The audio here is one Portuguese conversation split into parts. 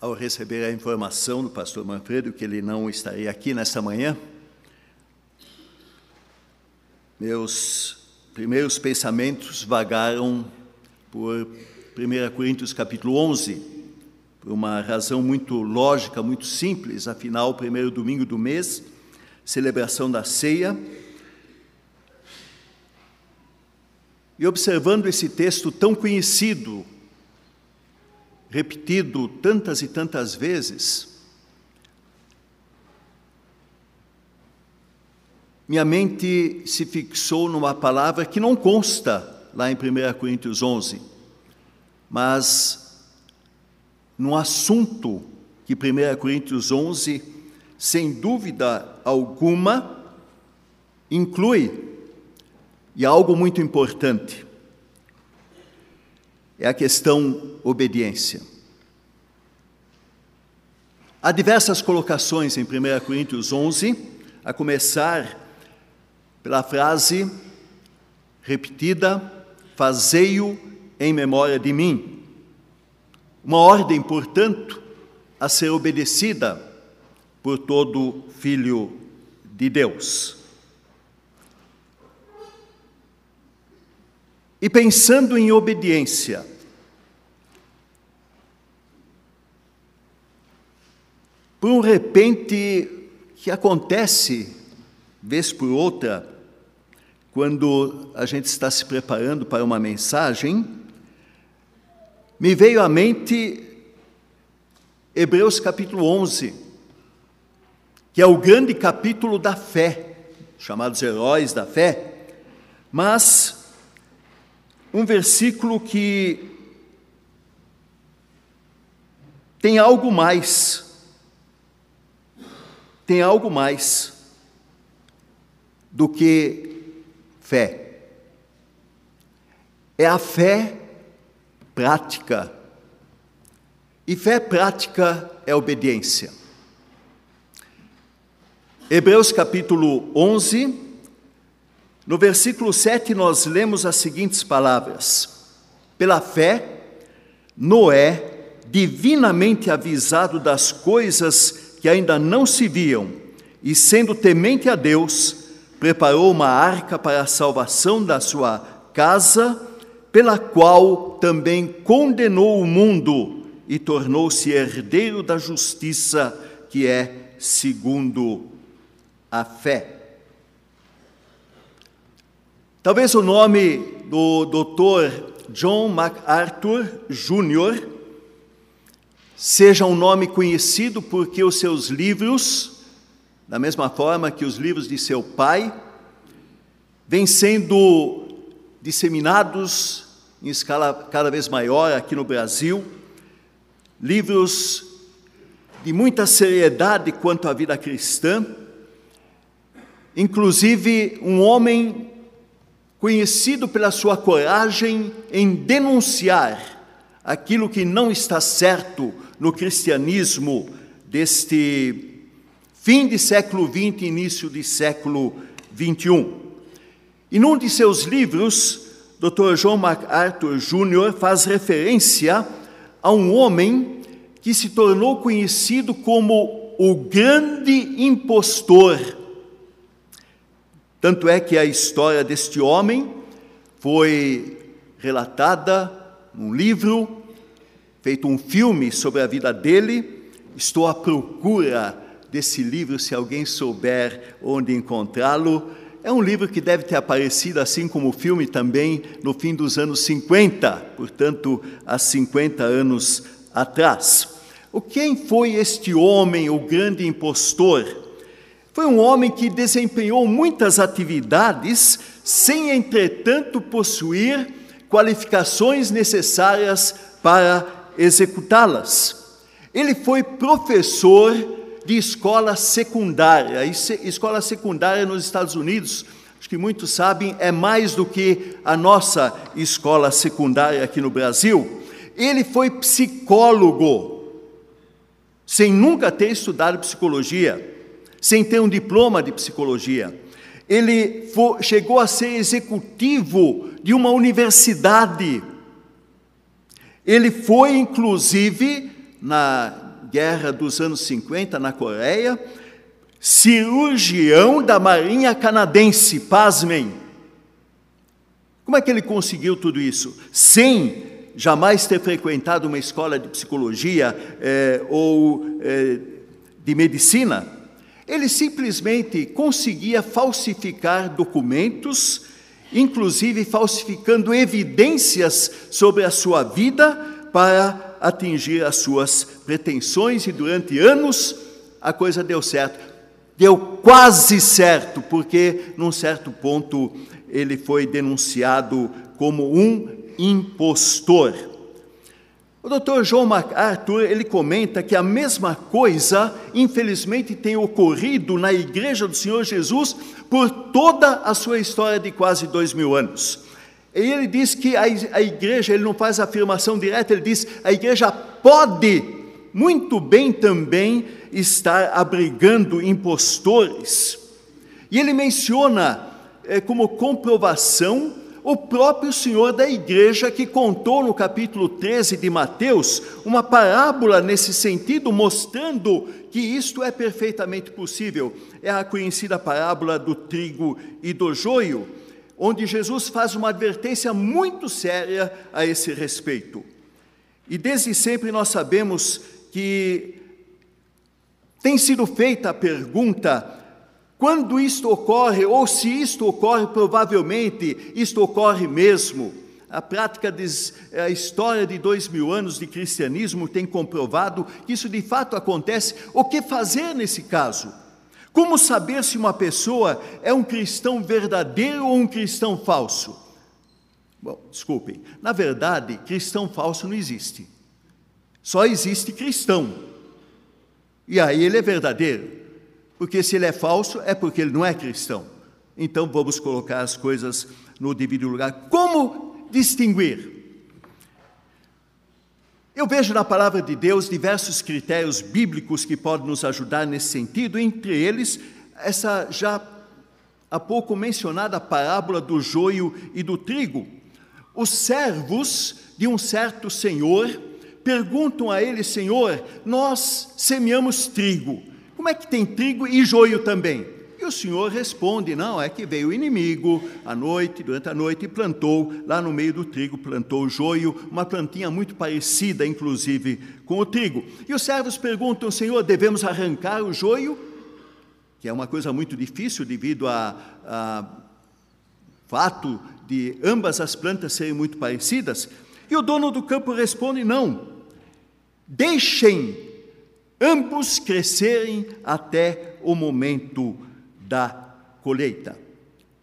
ao receber a informação do pastor Manfredo que ele não estaria aqui nesta manhã, meus primeiros pensamentos vagaram por 1 Coríntios capítulo 11, por uma razão muito lógica, muito simples, afinal, primeiro domingo do mês, celebração da ceia. E observando esse texto tão conhecido, repetido tantas e tantas vezes, minha mente se fixou numa palavra que não consta lá em 1 Coríntios 11, mas num assunto que 1 Coríntios 11, sem dúvida alguma, inclui, e algo muito importante é a questão obediência. Há diversas colocações em 1 Coríntios 11, a começar pela frase repetida: Fazei-o em memória de mim. Uma ordem, portanto, a ser obedecida por todo filho de Deus. E pensando em obediência, por um repente que acontece, vez por outra, quando a gente está se preparando para uma mensagem, me veio à mente Hebreus capítulo 11, que é o grande capítulo da fé, chamados heróis da fé, mas um versículo que tem algo mais, tem algo mais do que fé. É a fé prática. E fé prática é obediência. Hebreus capítulo 11, no versículo 7, nós lemos as seguintes palavras: Pela fé, Noé, divinamente avisado das coisas que ainda não se viam, e sendo temente a Deus, preparou uma arca para a salvação da sua casa, pela qual também condenou o mundo e tornou-se herdeiro da justiça, que é segundo a fé. Talvez o nome do Dr. John MacArthur Jr. seja um nome conhecido porque os seus livros, da mesma forma que os livros de seu pai, vêm sendo disseminados em escala cada vez maior aqui no Brasil, livros de muita seriedade quanto à vida cristã, inclusive um homem conhecido pela sua coragem em denunciar aquilo que não está certo no cristianismo deste fim de século XX, início de século XXI. E num de seus livros, Dr. John MacArthur Jr. faz referência a um homem que se tornou conhecido como o grande impostor tanto é que a história deste homem foi relatada num livro, feito um filme sobre a vida dele. Estou à procura desse livro, se alguém souber onde encontrá-lo. É um livro que deve ter aparecido, assim como o filme também, no fim dos anos 50, portanto, há 50 anos atrás. O quem foi este homem, o grande impostor? Foi um homem que desempenhou muitas atividades sem, entretanto, possuir qualificações necessárias para executá-las. Ele foi professor de escola secundária. E escola secundária nos Estados Unidos, acho que muitos sabem, é mais do que a nossa escola secundária aqui no Brasil. Ele foi psicólogo, sem nunca ter estudado psicologia sem ter um diploma de psicologia. Ele chegou a ser executivo de uma universidade. Ele foi, inclusive, na guerra dos anos 50 na Coreia, cirurgião da Marinha Canadense, pasmem. Como é que ele conseguiu tudo isso? Sem jamais ter frequentado uma escola de psicologia eh, ou eh, de medicina. Ele simplesmente conseguia falsificar documentos, inclusive falsificando evidências sobre a sua vida para atingir as suas pretensões, e durante anos a coisa deu certo. Deu quase certo, porque num certo ponto ele foi denunciado como um impostor. O Dr. João MacArthur, ele comenta que a mesma coisa, infelizmente, tem ocorrido na Igreja do Senhor Jesus por toda a sua história de quase dois mil anos. E ele diz que a, a igreja, ele não faz afirmação direta, ele diz a igreja pode muito bem também estar abrigando impostores. E ele menciona é, como comprovação o próprio Senhor da igreja que contou no capítulo 13 de Mateus uma parábola nesse sentido, mostrando que isto é perfeitamente possível. É a conhecida parábola do trigo e do joio, onde Jesus faz uma advertência muito séria a esse respeito. E desde sempre nós sabemos que tem sido feita a pergunta quando isto ocorre, ou se isto ocorre, provavelmente isto ocorre mesmo. A prática, a história de dois mil anos de cristianismo tem comprovado que isso de fato acontece. O que fazer nesse caso? Como saber se uma pessoa é um cristão verdadeiro ou um cristão falso? Bom, desculpem, na verdade, cristão falso não existe. Só existe cristão. E aí ele é verdadeiro. Porque se ele é falso, é porque ele não é cristão. Então vamos colocar as coisas no devido lugar. Como distinguir? Eu vejo na palavra de Deus diversos critérios bíblicos que podem nos ajudar nesse sentido, entre eles, essa já há pouco mencionada parábola do joio e do trigo. Os servos de um certo senhor perguntam a ele: Senhor, nós semeamos trigo como é que tem trigo e joio também? E o Senhor responde: Não, é que veio o inimigo à noite, durante a noite, e plantou lá no meio do trigo, plantou o joio, uma plantinha muito parecida, inclusive, com o trigo. E os servos perguntam: Senhor, devemos arrancar o joio? Que é uma coisa muito difícil devido ao fato de ambas as plantas serem muito parecidas. E o dono do campo responde: Não, deixem ambos crescerem até o momento da colheita.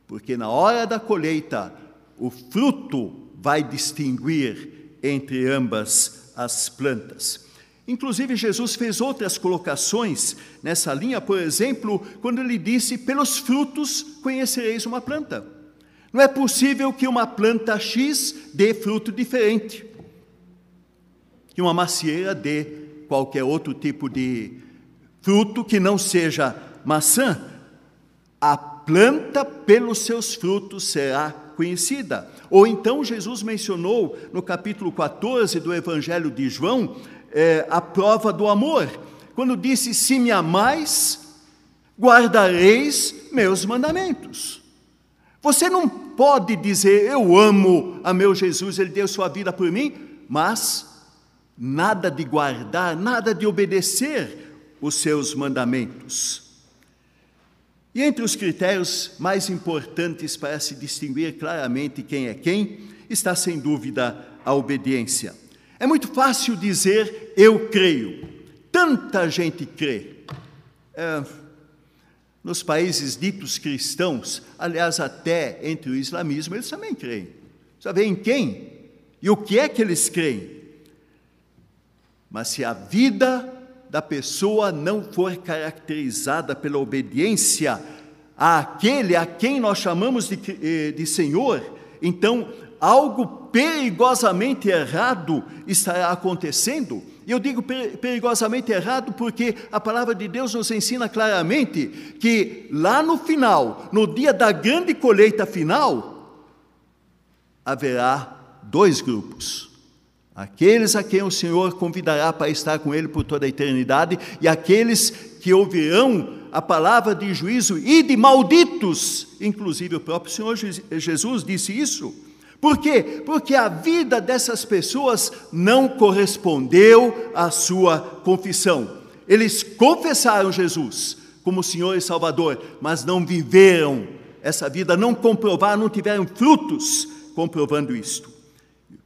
Porque na hora da colheita, o fruto vai distinguir entre ambas as plantas. Inclusive, Jesus fez outras colocações nessa linha, por exemplo, quando ele disse: Pelos frutos conhecereis uma planta. Não é possível que uma planta X dê fruto diferente, que uma macieira dê qualquer outro tipo de fruto que não seja maçã, a planta pelos seus frutos será conhecida. Ou então Jesus mencionou no capítulo 14 do Evangelho de João é, a prova do amor, quando disse: Se me amais, guardareis meus mandamentos. Você não pode dizer eu amo a meu Jesus, ele deu sua vida por mim, mas nada de guardar, nada de obedecer os seus mandamentos. E entre os critérios mais importantes para se distinguir claramente quem é quem, está sem dúvida a obediência. É muito fácil dizer eu creio. Tanta gente crê. É, nos países ditos cristãos, aliás, até entre o islamismo, eles também creem. Sabe em quem? E o que é que eles creem? Mas se a vida da pessoa não for caracterizada pela obediência àquele a quem nós chamamos de, eh, de Senhor, então algo perigosamente errado estará acontecendo. E eu digo perigosamente errado porque a palavra de Deus nos ensina claramente que lá no final, no dia da grande colheita final, haverá dois grupos aqueles a quem o Senhor convidará para estar com Ele por toda a eternidade, e aqueles que ouvirão a palavra de juízo e de malditos, inclusive o próprio Senhor Jesus disse isso. Por quê? Porque a vida dessas pessoas não correspondeu à sua confissão. Eles confessaram Jesus como Senhor e Salvador, mas não viveram essa vida, não comprovaram, não tiveram frutos comprovando isto.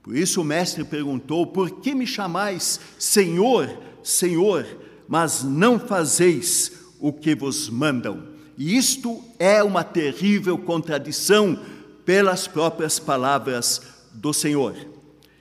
Por isso o mestre perguntou: Por que me chamais Senhor, Senhor, mas não fazeis o que vos mandam? E isto é uma terrível contradição pelas próprias palavras do Senhor.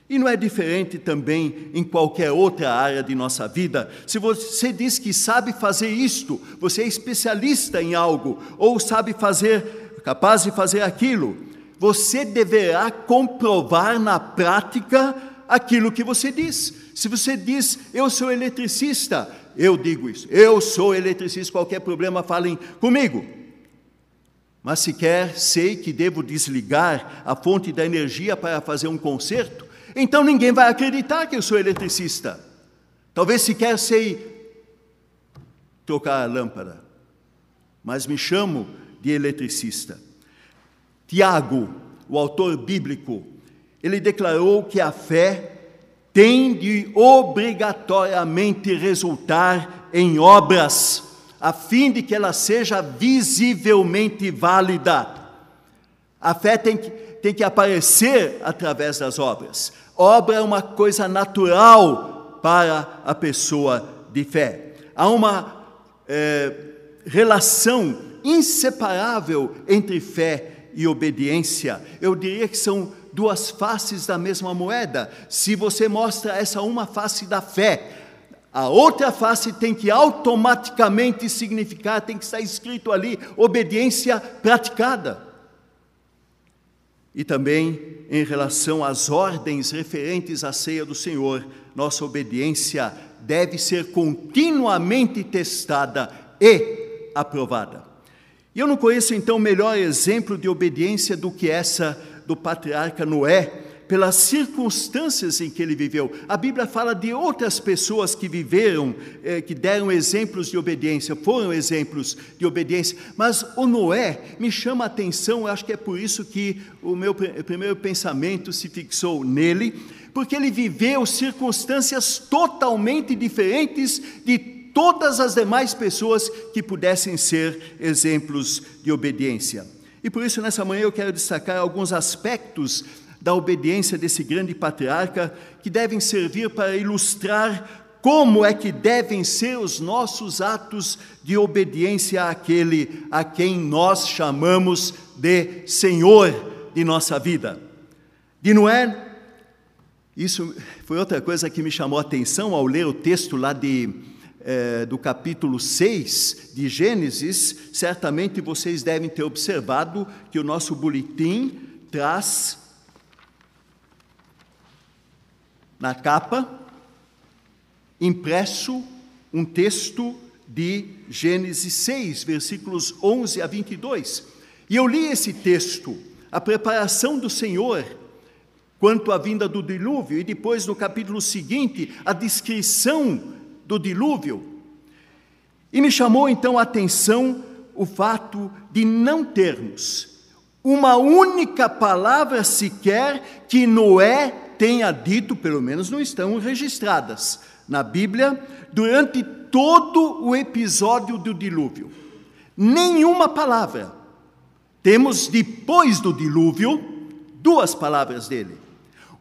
E não é diferente também em qualquer outra área de nossa vida. Se você diz que sabe fazer isto, você é especialista em algo, ou sabe fazer, capaz de fazer aquilo, você deverá comprovar na prática aquilo que você diz. Se você diz, eu sou eletricista, eu digo isso, eu sou eletricista, qualquer problema falem comigo. Mas sequer sei que devo desligar a fonte da energia para fazer um concerto, então ninguém vai acreditar que eu sou eletricista. Talvez sequer sei trocar a lâmpada, mas me chamo de eletricista. Tiago, o autor bíblico, ele declarou que a fé tem de obrigatoriamente resultar em obras, a fim de que ela seja visivelmente válida. A fé tem que, tem que aparecer através das obras. Obra é uma coisa natural para a pessoa de fé. Há uma é, relação inseparável entre fé e obediência. Eu diria que são duas faces da mesma moeda. Se você mostra essa uma face da fé, a outra face tem que automaticamente significar, tem que estar escrito ali, obediência praticada. E também em relação às ordens referentes à ceia do Senhor, nossa obediência deve ser continuamente testada e aprovada. E eu não conheço então melhor exemplo de obediência do que essa do patriarca Noé, pelas circunstâncias em que ele viveu. A Bíblia fala de outras pessoas que viveram, eh, que deram exemplos de obediência, foram exemplos de obediência, mas o Noé me chama a atenção, acho que é por isso que o meu primeiro pensamento se fixou nele, porque ele viveu circunstâncias totalmente diferentes de todas as demais pessoas que pudessem ser exemplos de obediência. E por isso, nessa manhã, eu quero destacar alguns aspectos da obediência desse grande patriarca que devem servir para ilustrar como é que devem ser os nossos atos de obediência àquele a quem nós chamamos de Senhor de nossa vida. De Noé, isso foi outra coisa que me chamou a atenção ao ler o texto lá de é, do capítulo 6 de Gênesis, certamente vocês devem ter observado que o nosso boletim traz na capa, impresso, um texto de Gênesis 6, versículos 11 a 22. E eu li esse texto, a preparação do Senhor quanto à vinda do dilúvio, e depois no capítulo seguinte, a descrição do dilúvio. E me chamou então a atenção o fato de não termos uma única palavra sequer que Noé tenha dito, pelo menos não estão registradas na Bíblia, durante todo o episódio do dilúvio. Nenhuma palavra. Temos depois do dilúvio duas palavras dele.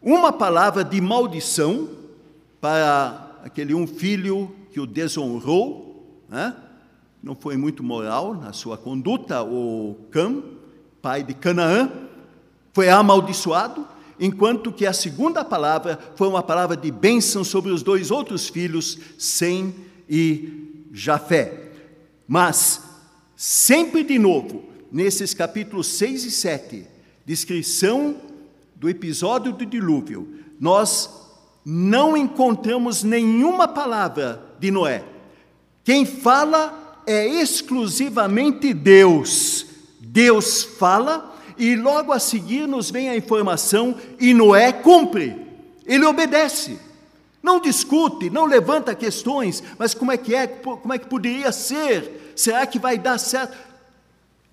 Uma palavra de maldição para aquele um filho que o desonrou, né? não foi muito moral na sua conduta, o Cam, pai de Canaã, foi amaldiçoado, enquanto que a segunda palavra foi uma palavra de bênção sobre os dois outros filhos, Sem e Jafé. Mas, sempre de novo, nesses capítulos 6 e 7, descrição do episódio do dilúvio, nós não encontramos nenhuma palavra de Noé. Quem fala é exclusivamente Deus. Deus fala e logo a seguir nos vem a informação e Noé cumpre. Ele obedece. Não discute, não levanta questões, mas como é que é, como é que poderia ser? Será que vai dar certo?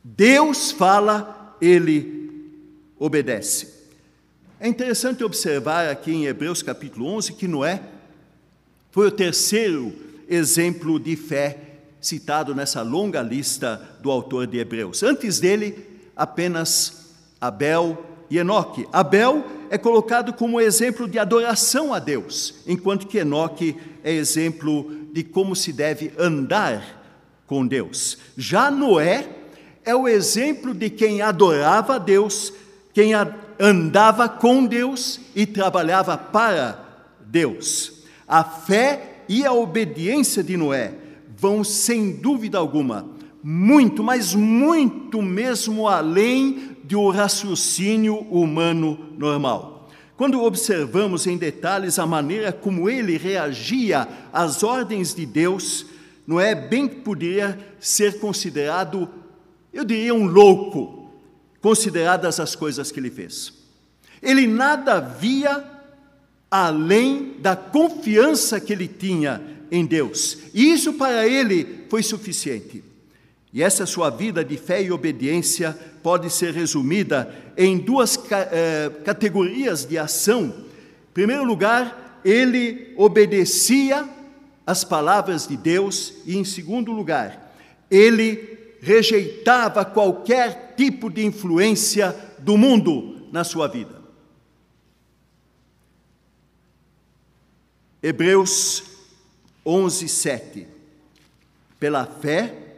Deus fala, ele obedece. É interessante observar aqui em Hebreus capítulo 11 que Noé foi o terceiro exemplo de fé citado nessa longa lista do autor de Hebreus. Antes dele, apenas Abel e Enoque. Abel é colocado como exemplo de adoração a Deus, enquanto que Enoque é exemplo de como se deve andar com Deus. Já Noé é o exemplo de quem adorava a Deus, quem andava com Deus e trabalhava para Deus. A fé e a obediência de Noé vão, sem dúvida alguma, muito, mas muito mesmo além do raciocínio humano normal. Quando observamos em detalhes a maneira como ele reagia às ordens de Deus, não é bem poderia ser considerado, eu diria, um louco, consideradas as coisas que ele fez. Ele nada via além da confiança que ele tinha em Deus, e isso para ele foi suficiente. E essa sua vida de fé e obediência pode ser resumida em duas eh, categorias de ação. Em primeiro lugar, ele obedecia às palavras de Deus, e em segundo lugar, ele rejeitava qualquer tipo de influência do mundo na sua vida. Hebreus 11, 7. Pela fé,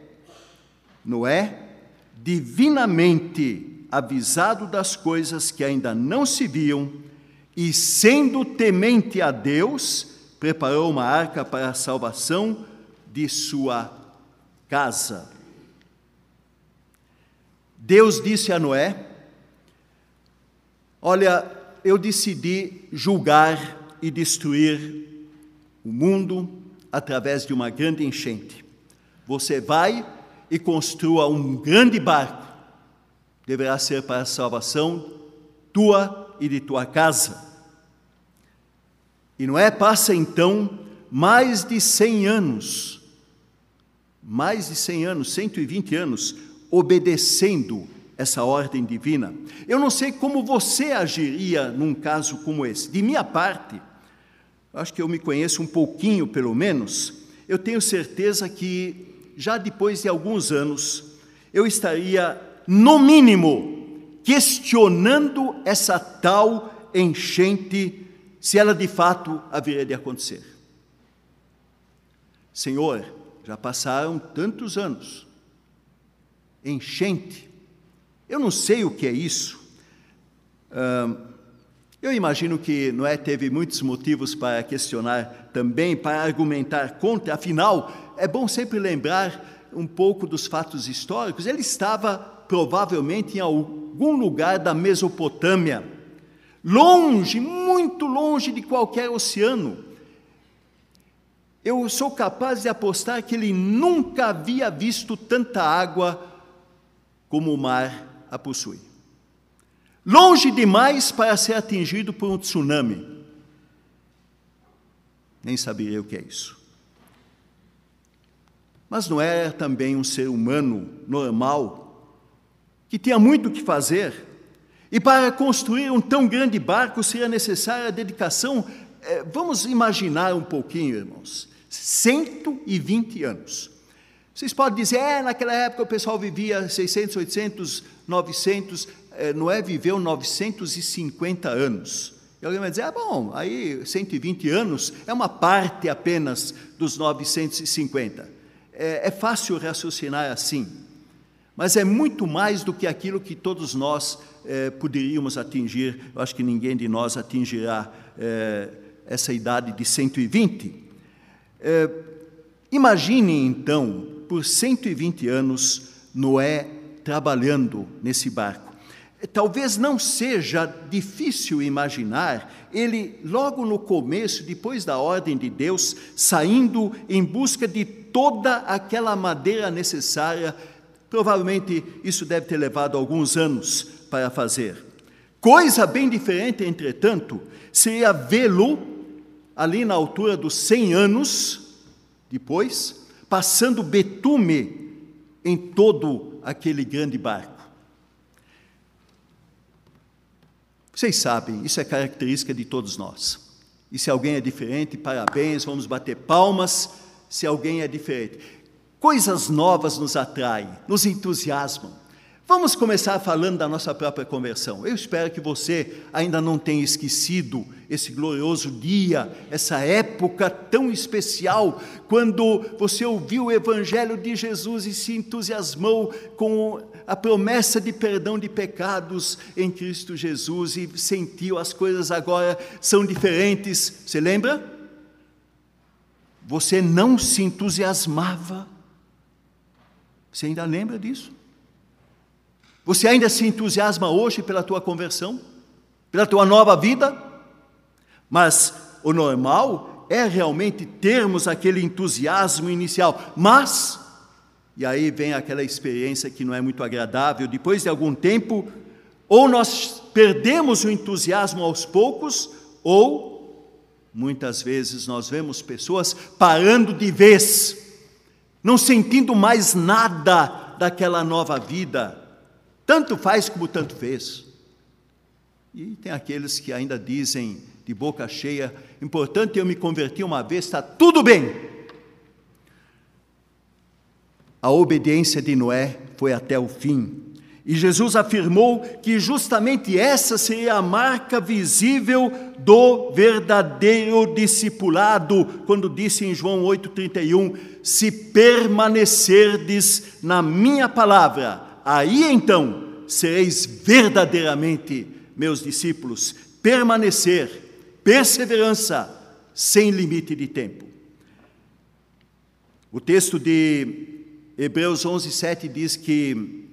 Noé, divinamente avisado das coisas que ainda não se viam, e sendo temente a Deus, preparou uma arca para a salvação de sua casa. Deus disse a Noé: Olha, eu decidi julgar e destruir o mundo através de uma grande enchente. Você vai e construa um grande barco, deverá ser para a salvação tua e de tua casa. E Noé passa então mais de 100 anos, mais de 100 anos, 120 anos, obedecendo essa ordem divina. Eu não sei como você agiria num caso como esse. De minha parte, acho que eu me conheço um pouquinho, pelo menos, eu tenho certeza que já depois de alguns anos, eu estaria, no mínimo, questionando essa tal enchente, se ela de fato haveria de acontecer. Senhor, já passaram tantos anos, enchente, eu não sei o que é isso. eu imagino que Noé teve muitos motivos para questionar também, para argumentar contra, afinal, é bom sempre lembrar um pouco dos fatos históricos. Ele estava provavelmente em algum lugar da Mesopotâmia, longe, muito longe de qualquer oceano. Eu sou capaz de apostar que ele nunca havia visto tanta água como o mar a possui. Longe demais para ser atingido por um tsunami. Nem saberia o que é isso. Mas não era também um ser humano normal, que tinha muito o que fazer, e para construir um tão grande barco seria necessária a dedicação, é, vamos imaginar um pouquinho, irmãos, 120 anos. Vocês podem dizer, é, naquela época o pessoal vivia 600, 800, 900, é, Noé viveu 950 anos. E alguém vai dizer, ah, bom, aí 120 anos é uma parte apenas dos 950 é, é fácil raciocinar assim, mas é muito mais do que aquilo que todos nós é, poderíamos atingir. Eu acho que ninguém de nós atingirá é, essa idade de 120. É, imagine então, por 120 anos, Noé trabalhando nesse barco. Talvez não seja difícil imaginar ele, logo no começo, depois da ordem de Deus, saindo em busca de toda aquela madeira necessária. Provavelmente isso deve ter levado alguns anos para fazer. Coisa bem diferente, entretanto, seria vê-lo ali na altura dos 100 anos depois, passando betume em todo aquele grande barco. Vocês sabem, isso é característica de todos nós. E se alguém é diferente, parabéns, vamos bater palmas se alguém é diferente. Coisas novas nos atraem, nos entusiasmam. Vamos começar falando da nossa própria conversão. Eu espero que você ainda não tenha esquecido esse glorioso dia, essa época tão especial, quando você ouviu o Evangelho de Jesus e se entusiasmou com a promessa de perdão de pecados em Cristo Jesus e sentiu as coisas agora são diferentes. Você lembra? Você não se entusiasmava. Você ainda lembra disso? Você ainda se entusiasma hoje pela tua conversão? Pela tua nova vida? Mas o normal é realmente termos aquele entusiasmo inicial, mas e aí vem aquela experiência que não é muito agradável, depois de algum tempo, ou nós perdemos o entusiasmo aos poucos, ou muitas vezes nós vemos pessoas parando de vez, não sentindo mais nada daquela nova vida, tanto faz como tanto fez. E tem aqueles que ainda dizem de boca cheia: importante eu me converti uma vez, está tudo bem. A obediência de Noé foi até o fim. E Jesus afirmou que justamente essa seria a marca visível do verdadeiro discipulado, quando disse em João 8,31: Se permanecerdes na minha palavra, Aí então sereis verdadeiramente meus discípulos, permanecer, perseverança, sem limite de tempo. O texto de Hebreus 11, 7 diz que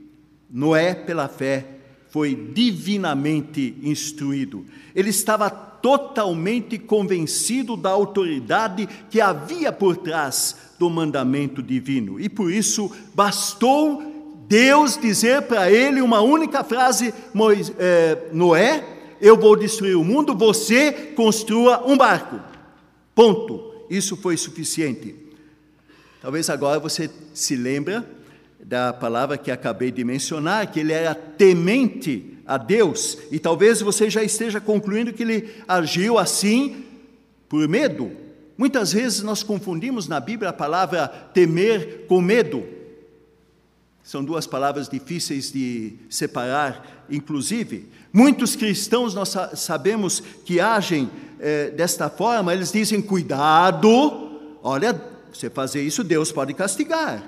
Noé, pela fé, foi divinamente instruído. Ele estava totalmente convencido da autoridade que havia por trás do mandamento divino. E por isso bastou Deus dizer para ele uma única frase: é, Noé, eu vou destruir o mundo, você construa um barco. Ponto. Isso foi suficiente. Talvez agora você se lembra da palavra que acabei de mencionar, que ele era temente a Deus, e talvez você já esteja concluindo que ele agiu assim por medo. Muitas vezes nós confundimos na Bíblia a palavra temer com medo. São duas palavras difíceis de separar, inclusive. Muitos cristãos nós sabemos que agem eh, desta forma, eles dizem: cuidado, olha, você fazer isso, Deus pode castigar.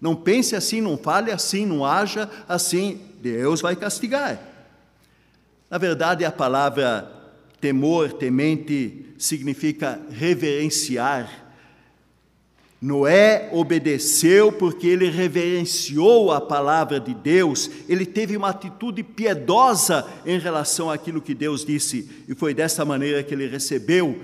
Não pense assim, não fale assim, não haja assim, Deus vai castigar. Na verdade, a palavra temor, temente, significa reverenciar Noé obedeceu porque ele reverenciou a palavra de Deus, ele teve uma atitude piedosa em relação àquilo que Deus disse, e foi dessa maneira que ele recebeu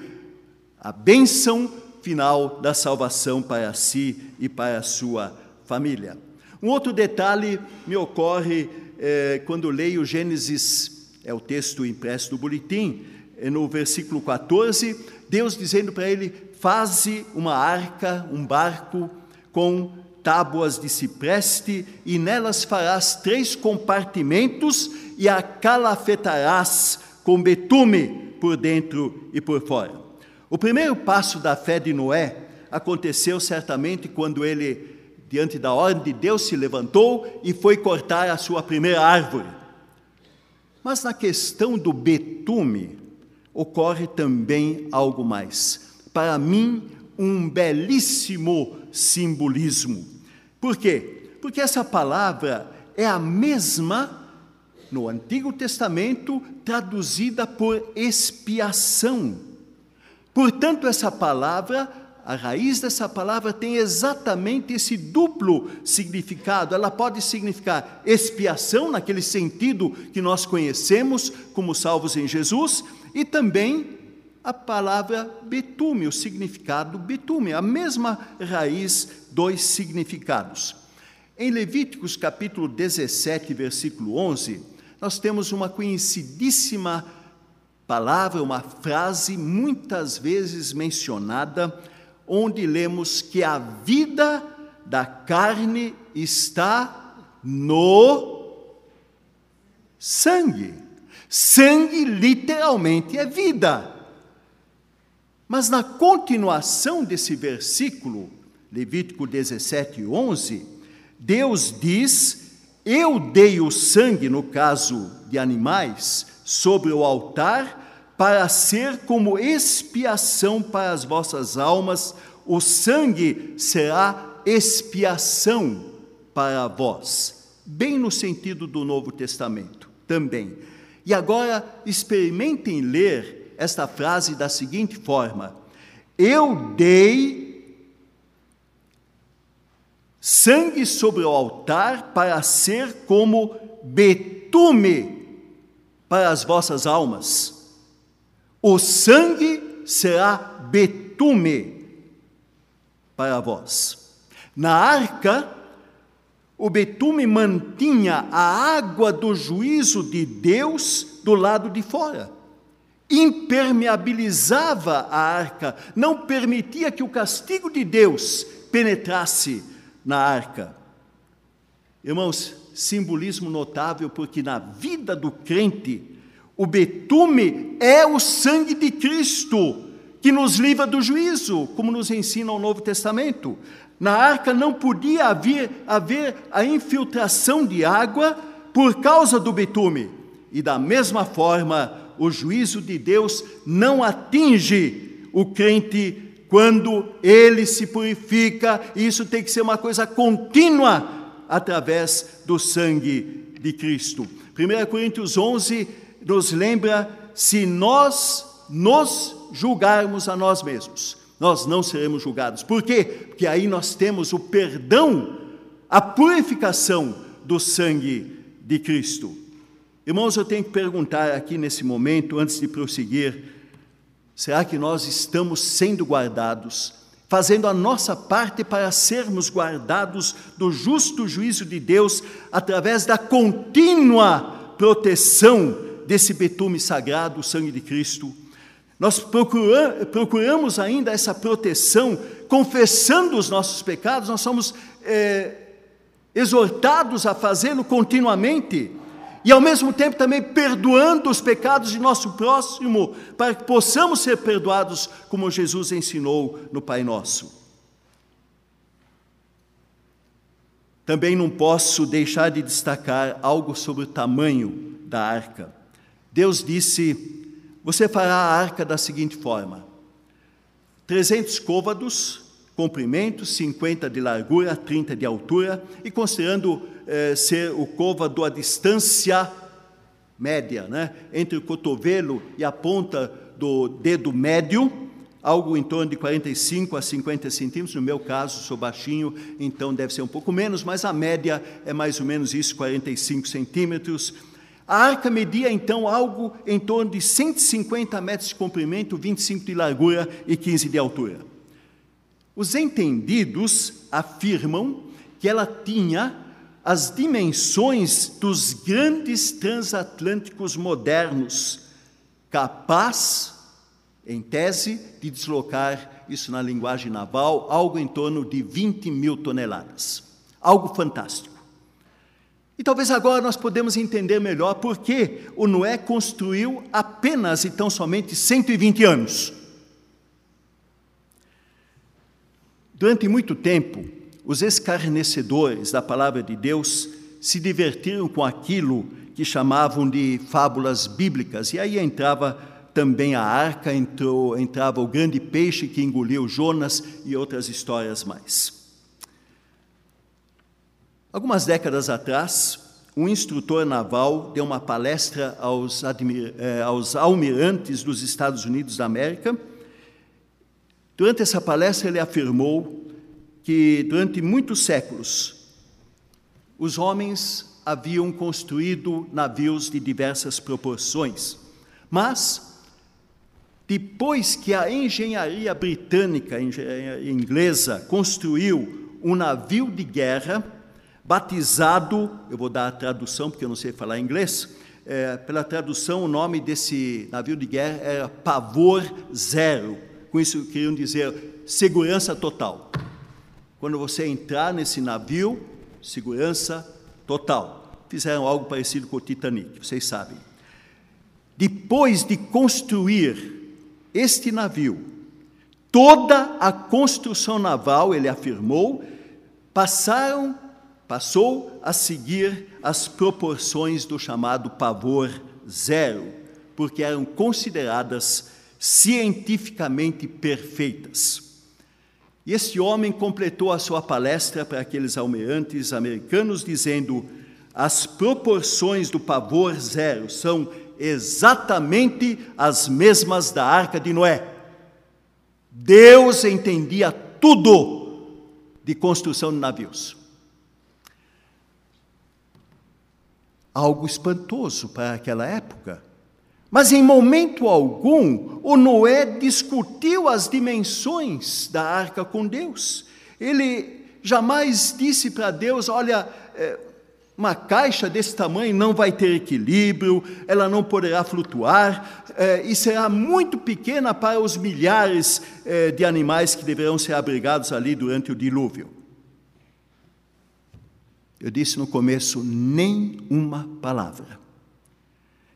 a bênção final da salvação para si e para a sua família. Um outro detalhe me ocorre é, quando leio Gênesis, é o texto impresso do boletim, no versículo 14, Deus dizendo para ele: faze uma arca, um barco, com tábuas de cipreste, e nelas farás três compartimentos, e a calafetarás com betume por dentro e por fora. O primeiro passo da fé de Noé aconteceu certamente quando ele, diante da ordem de Deus, se levantou e foi cortar a sua primeira árvore. Mas na questão do betume, ocorre também algo mais para mim, um belíssimo simbolismo. Por quê? Porque essa palavra é a mesma no Antigo Testamento traduzida por expiação. Portanto, essa palavra, a raiz dessa palavra tem exatamente esse duplo significado. Ela pode significar expiação, naquele sentido que nós conhecemos como salvos em Jesus, e também a palavra betume, o significado betume, a mesma raiz, dois significados. Em Levíticos capítulo 17, versículo 11, nós temos uma conhecidíssima palavra, uma frase muitas vezes mencionada, onde lemos que a vida da carne está no sangue. Sangue literalmente é vida. Mas na continuação desse versículo, Levítico 17, 11, Deus diz: Eu dei o sangue, no caso de animais, sobre o altar, para ser como expiação para as vossas almas, o sangue será expiação para vós. Bem no sentido do Novo Testamento também. E agora experimentem ler esta frase da seguinte forma: Eu dei sangue sobre o altar para ser como betume para as vossas almas. O sangue será betume para vós. Na arca, o betume mantinha a água do juízo de Deus do lado de fora impermeabilizava a arca, não permitia que o castigo de Deus penetrasse na arca. Irmãos, simbolismo notável, porque na vida do crente, o betume é o sangue de Cristo, que nos livra do juízo, como nos ensina o Novo Testamento. Na arca não podia haver, haver a infiltração de água por causa do betume. E da mesma forma, o juízo de Deus não atinge o crente quando ele se purifica, e isso tem que ser uma coisa contínua através do sangue de Cristo. 1 Coríntios 11 nos lembra: se nós nos julgarmos a nós mesmos, nós não seremos julgados. Por quê? Porque aí nós temos o perdão, a purificação do sangue de Cristo. Irmãos, eu tenho que perguntar aqui nesse momento, antes de prosseguir, será que nós estamos sendo guardados, fazendo a nossa parte para sermos guardados do justo juízo de Deus através da contínua proteção desse betume sagrado, o sangue de Cristo? Nós procuramos ainda essa proteção, confessando os nossos pecados, nós somos é, exortados a fazê-lo continuamente e ao mesmo tempo também perdoando os pecados de nosso próximo, para que possamos ser perdoados como Jesus ensinou no Pai Nosso. Também não posso deixar de destacar algo sobre o tamanho da arca. Deus disse: Você fará a arca da seguinte forma: 300 côvados, comprimento, 50 de largura, 30 de altura, e considerando eh, ser o côvado a distância média, né, entre o cotovelo e a ponta do dedo médio, algo em torno de 45 a 50 centímetros. No meu caso, sou baixinho, então deve ser um pouco menos, mas a média é mais ou menos isso, 45 centímetros. A arca media então algo em torno de 150 metros de comprimento, 25 de largura e 15 de altura. Os entendidos afirmam que ela tinha as dimensões dos grandes transatlânticos modernos, capaz, em tese, de deslocar, isso na linguagem naval, algo em torno de 20 mil toneladas. Algo fantástico. E talvez agora nós podemos entender melhor por que o Noé construiu apenas e tão somente 120 anos. Durante muito tempo, os escarnecedores da palavra de Deus se divertiram com aquilo que chamavam de fábulas bíblicas, e aí entrava também a arca, entrou, entrava o grande peixe que engoliu Jonas e outras histórias mais. Algumas décadas atrás, um instrutor naval deu uma palestra aos, eh, aos almirantes dos Estados Unidos da América. Durante essa palestra, ele afirmou que durante muitos séculos os homens haviam construído navios de diversas proporções, mas depois que a engenharia britânica, a engenharia inglesa, construiu um navio de guerra batizado, eu vou dar a tradução porque eu não sei falar inglês, é, pela tradução, o nome desse navio de guerra era Pavor Zero. Com isso, queriam dizer segurança total. Quando você entrar nesse navio, segurança total. Fizeram algo parecido com o Titanic, vocês sabem. Depois de construir este navio, toda a construção naval, ele afirmou, passaram, passou a seguir as proporções do chamado pavor zero, porque eram consideradas cientificamente perfeitas. E esse homem completou a sua palestra para aqueles almirantes americanos, dizendo: as proporções do pavor zero são exatamente as mesmas da arca de Noé. Deus entendia tudo de construção de navios. Algo espantoso para aquela época. Mas em momento algum, o Noé discutiu as dimensões da arca com Deus. Ele jamais disse para Deus: Olha, é, uma caixa desse tamanho não vai ter equilíbrio, ela não poderá flutuar é, e será muito pequena para os milhares é, de animais que deverão ser abrigados ali durante o dilúvio. Eu disse no começo: nem uma palavra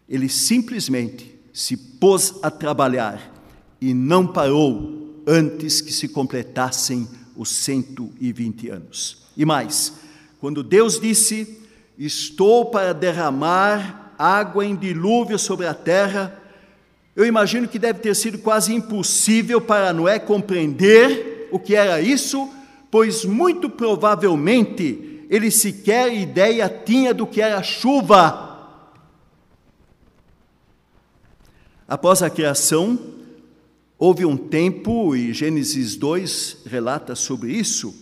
ele simplesmente se pôs a trabalhar e não parou antes que se completassem os 120 anos. E mais, quando Deus disse: Estou para derramar água em dilúvio sobre a terra, eu imagino que deve ter sido quase impossível para Noé compreender o que era isso, pois muito provavelmente ele sequer ideia tinha do que era chuva Após a criação, houve um tempo, e Gênesis 2 relata sobre isso,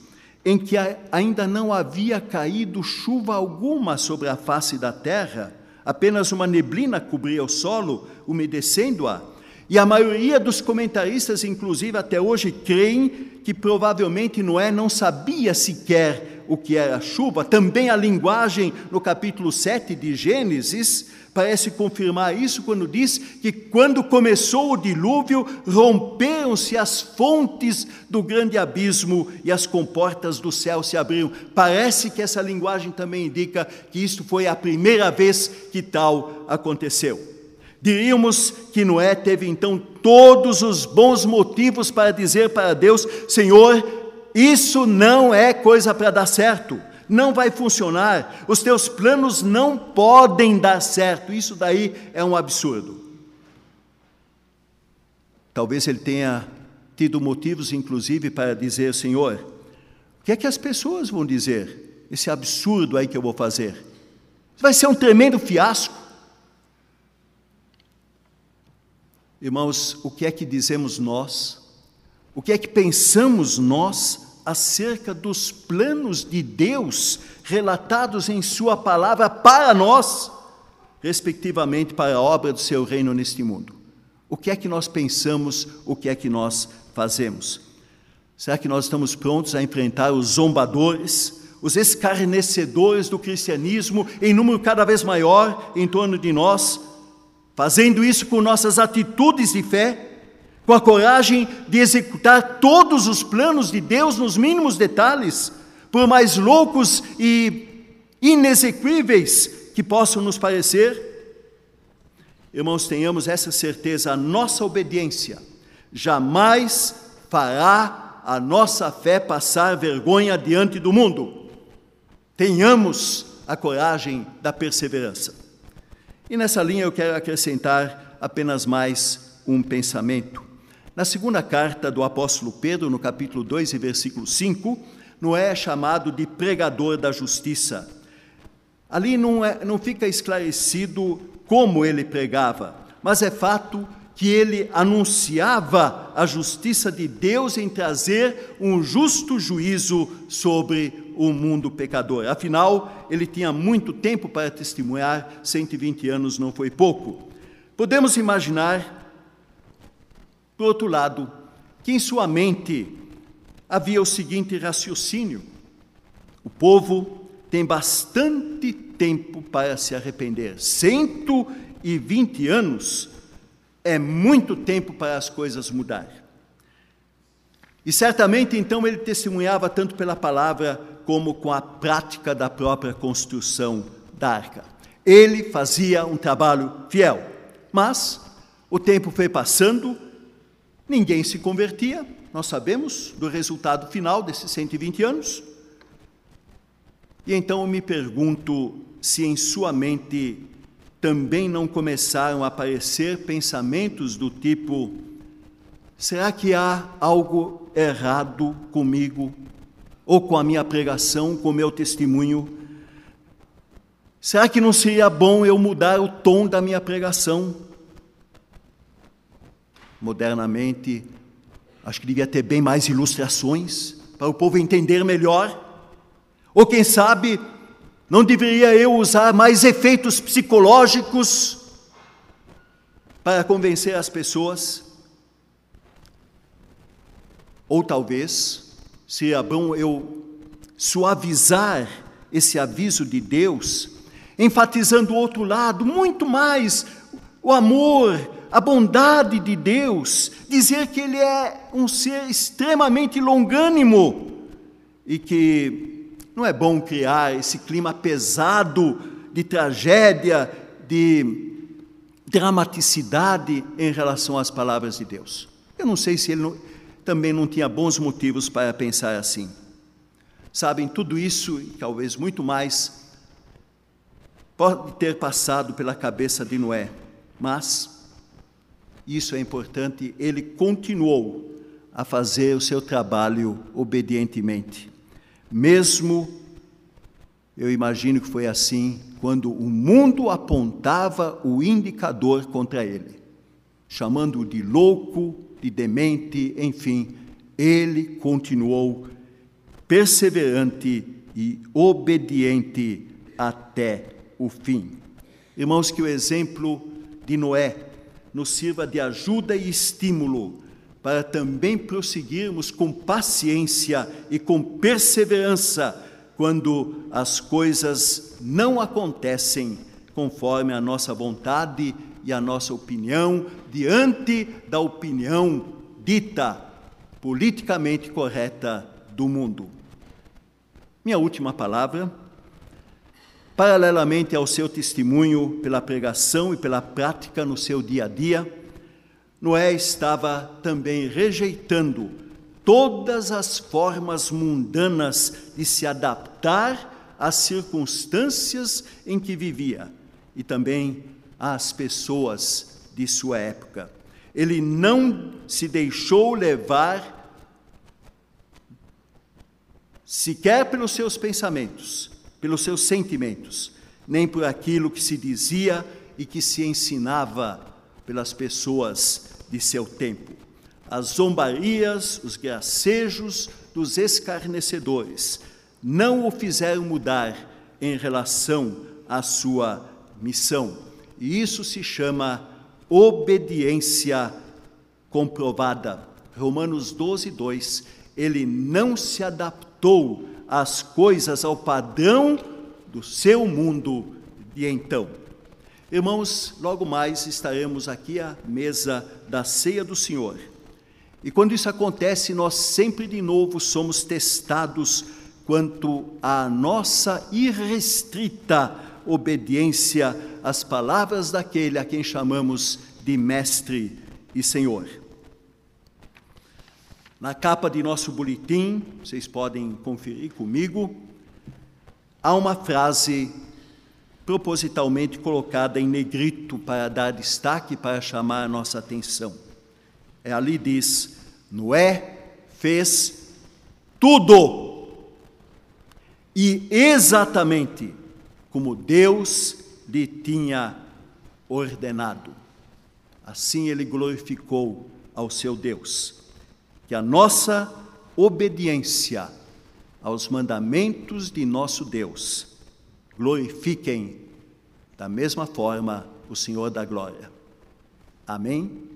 em que ainda não havia caído chuva alguma sobre a face da terra, apenas uma neblina cobria o solo, umedecendo-a. E a maioria dos comentaristas, inclusive até hoje, creem que provavelmente Noé não sabia sequer o que era chuva. Também a linguagem no capítulo 7 de Gênesis parece confirmar isso quando diz que quando começou o dilúvio, romperam-se as fontes do grande abismo e as comportas do céu se abriram. Parece que essa linguagem também indica que isto foi a primeira vez que tal aconteceu. Diríamos que Noé teve então todos os bons motivos para dizer para Deus: Senhor, isso não é coisa para dar certo não vai funcionar, os teus planos não podem dar certo. Isso daí é um absurdo. Talvez ele tenha tido motivos, inclusive, para dizer: Senhor, o que é que as pessoas vão dizer? Esse absurdo aí que eu vou fazer. Vai ser um tremendo fiasco. Irmãos, o que é que dizemos nós? O que é que pensamos nós acerca dos planos de Deus relatados em Sua palavra para nós, respectivamente para a obra do Seu reino neste mundo. O que é que nós pensamos, o que é que nós fazemos? Será que nós estamos prontos a enfrentar os zombadores, os escarnecedores do cristianismo em número cada vez maior em torno de nós, fazendo isso com nossas atitudes de fé? Com a coragem de executar todos os planos de Deus nos mínimos detalhes, por mais loucos e inexequíveis que possam nos parecer. Irmãos, tenhamos essa certeza: a nossa obediência jamais fará a nossa fé passar vergonha diante do mundo. Tenhamos a coragem da perseverança. E nessa linha eu quero acrescentar apenas mais um pensamento. Na segunda carta do apóstolo Pedro, no capítulo 2 e versículo 5, Noé é chamado de pregador da justiça. Ali não, é, não fica esclarecido como ele pregava, mas é fato que ele anunciava a justiça de Deus em trazer um justo juízo sobre o mundo pecador. Afinal, ele tinha muito tempo para testemunhar, 120 anos não foi pouco. Podemos imaginar por outro lado, que em sua mente havia o seguinte raciocínio: o povo tem bastante tempo para se arrepender. 120 anos é muito tempo para as coisas mudarem. E certamente então ele testemunhava tanto pela palavra como com a prática da própria construção da arca. Ele fazia um trabalho fiel, mas o tempo foi passando, ninguém se convertia, nós sabemos do resultado final desses 120 anos. E então eu me pergunto se em sua mente também não começaram a aparecer pensamentos do tipo: será que há algo errado comigo, ou com a minha pregação, com o meu testemunho? Será que não seria bom eu mudar o tom da minha pregação? Modernamente, acho que devia ter bem mais ilustrações para o povo entender melhor. Ou quem sabe, não deveria eu usar mais efeitos psicológicos para convencer as pessoas? Ou talvez seria bom eu suavizar esse aviso de Deus, enfatizando o outro lado, muito mais o amor, a bondade de Deus, dizer que Ele é um ser extremamente longânimo e que não é bom criar esse clima pesado de tragédia, de dramaticidade em relação às palavras de Deus. Eu não sei se ele não, também não tinha bons motivos para pensar assim. Sabem, tudo isso e talvez muito mais pode ter passado pela cabeça de Noé, mas isso é importante, ele continuou a fazer o seu trabalho obedientemente. Mesmo, eu imagino que foi assim, quando o mundo apontava o indicador contra ele, chamando-o de louco, de demente, enfim, ele continuou perseverante e obediente até o fim. Irmãos, que o exemplo de Noé nos sirva de ajuda e estímulo para também prosseguirmos com paciência e com perseverança quando as coisas não acontecem conforme a nossa vontade e a nossa opinião, diante da opinião dita politicamente correta do mundo. Minha última palavra, paralelamente ao seu testemunho pela pregação e pela prática no seu dia a dia, Noé estava também rejeitando todas as formas mundanas de se adaptar às circunstâncias em que vivia e também às pessoas de sua época. Ele não se deixou levar sequer pelos seus pensamentos, pelos seus sentimentos, nem por aquilo que se dizia e que se ensinava pelas pessoas de seu tempo. As zombarias, os gracejos dos escarnecedores não o fizeram mudar em relação à sua missão. E isso se chama obediência comprovada. Romanos 12, 2. Ele não se adaptou às coisas, ao padrão do seu mundo de então. Irmãos, logo mais estaremos aqui à mesa da ceia do Senhor. E quando isso acontece, nós sempre de novo somos testados quanto à nossa irrestrita obediência às palavras daquele a quem chamamos de Mestre e Senhor. Na capa de nosso boletim, vocês podem conferir comigo, há uma frase propositalmente colocada em negrito para dar destaque, para chamar a nossa atenção. É, ali diz: Noé fez tudo e exatamente como Deus lhe tinha ordenado. Assim ele glorificou ao seu Deus. Que a nossa obediência aos mandamentos de nosso Deus glorifiquem da mesma forma o Senhor da glória. Amém?